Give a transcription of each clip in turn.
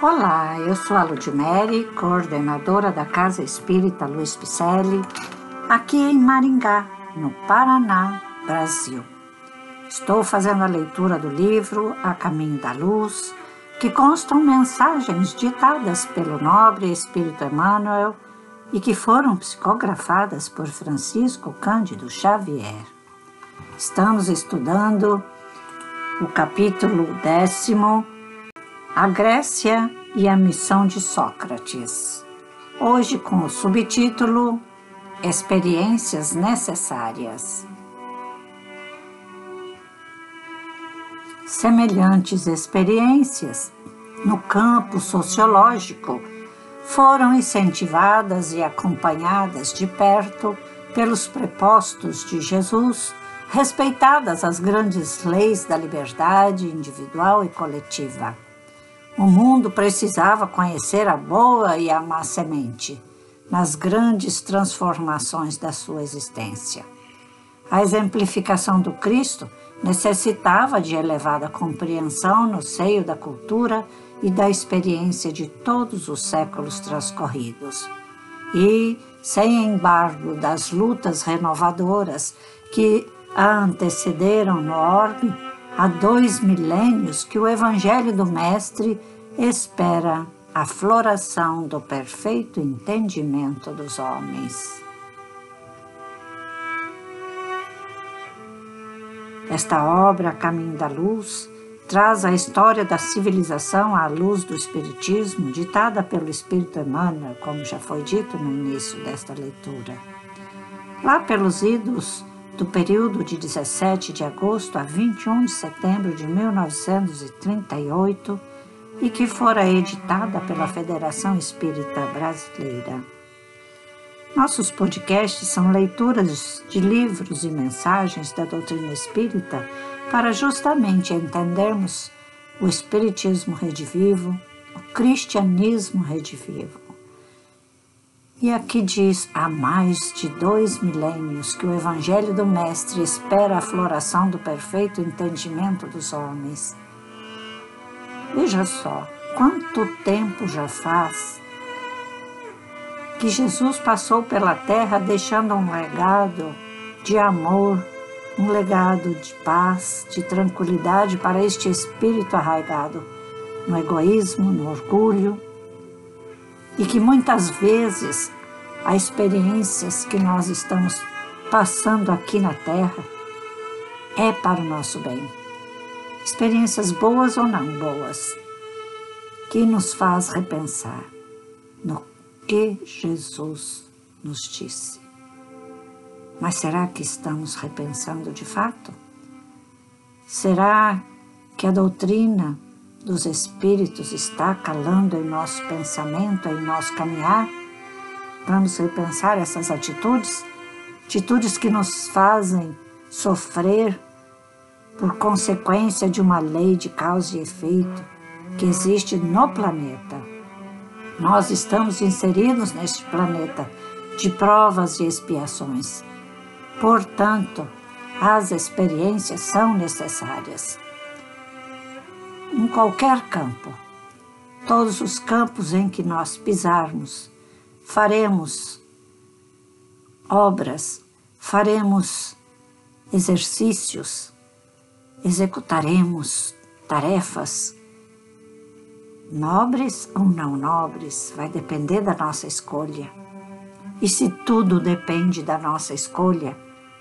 Olá, eu sou a Ludmere, coordenadora da Casa Espírita Luiz Picelli, aqui em Maringá, no Paraná, Brasil. Estou fazendo a leitura do livro A Caminho da Luz, que constam mensagens ditadas pelo nobre Espírito Emmanuel e que foram psicografadas por Francisco Cândido Xavier. Estamos estudando o capítulo décimo, A Grécia e a Missão de Sócrates. Hoje com o subtítulo Experiências Necessárias. Semelhantes experiências no campo sociológico foram incentivadas e acompanhadas de perto pelos prepostos de Jesus, respeitadas as grandes leis da liberdade individual e coletiva. O mundo precisava conhecer a boa e a má semente nas grandes transformações da sua existência. A exemplificação do Cristo necessitava de elevada compreensão no seio da cultura e da experiência de todos os séculos transcorridos. E, sem embargo das lutas renovadoras que a antecederam no orbe, há dois milênios que o Evangelho do Mestre espera a floração do perfeito entendimento dos homens. Esta obra, Caminho da Luz, traz a história da civilização à luz do Espiritismo, ditada pelo Espírito Emmanuel, como já foi dito no início desta leitura. Lá pelos idos do período de 17 de agosto a 21 de setembro de 1938 e que fora editada pela Federação Espírita Brasileira. Nossos podcasts são leituras de livros e mensagens da doutrina espírita para justamente entendermos o Espiritismo redivivo, o Cristianismo redivivo. E aqui diz: há mais de dois milênios que o Evangelho do Mestre espera a floração do perfeito entendimento dos homens. Veja só, quanto tempo já faz que Jesus passou pela terra deixando um legado de amor, um legado de paz, de tranquilidade para este espírito arraigado no egoísmo, no orgulho, e que muitas vezes as experiências que nós estamos passando aqui na Terra é para o nosso bem. Experiências boas ou não boas, que nos faz repensar no que Jesus nos disse. Mas será que estamos repensando de fato? Será que a doutrina dos Espíritos está calando em nosso pensamento, em nosso caminhar? Vamos repensar essas atitudes, atitudes que nos fazem sofrer por consequência de uma lei de causa e efeito que existe no planeta nós estamos inseridos neste planeta de provas e expiações. Portanto, as experiências são necessárias. Em qualquer campo, todos os campos em que nós pisarmos, faremos obras, faremos exercícios, executaremos tarefas Nobres ou não nobres, vai depender da nossa escolha. E se tudo depende da nossa escolha,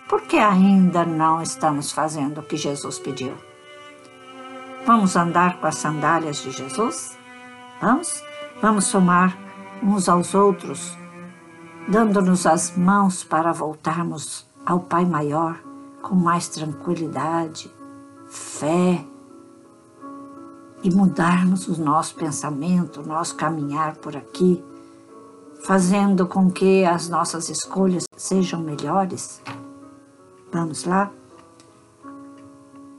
por que ainda não estamos fazendo o que Jesus pediu? Vamos andar com as sandálias de Jesus? Vamos? Vamos somar uns aos outros, dando-nos as mãos para voltarmos ao Pai Maior com mais tranquilidade, fé e mudarmos o nosso pensamento, nosso caminhar por aqui, fazendo com que as nossas escolhas sejam melhores? Vamos lá?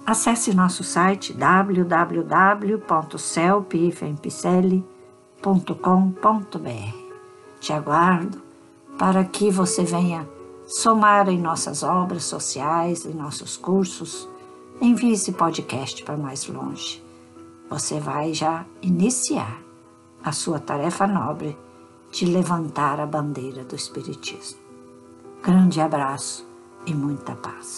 Acesse nosso site www.celpifempicele.com.br. Te aguardo para que você venha somar em nossas obras sociais, em nossos cursos. Envie esse podcast para mais longe você vai já iniciar a sua tarefa nobre de levantar a bandeira do Espiritismo. Grande abraço e muita paz.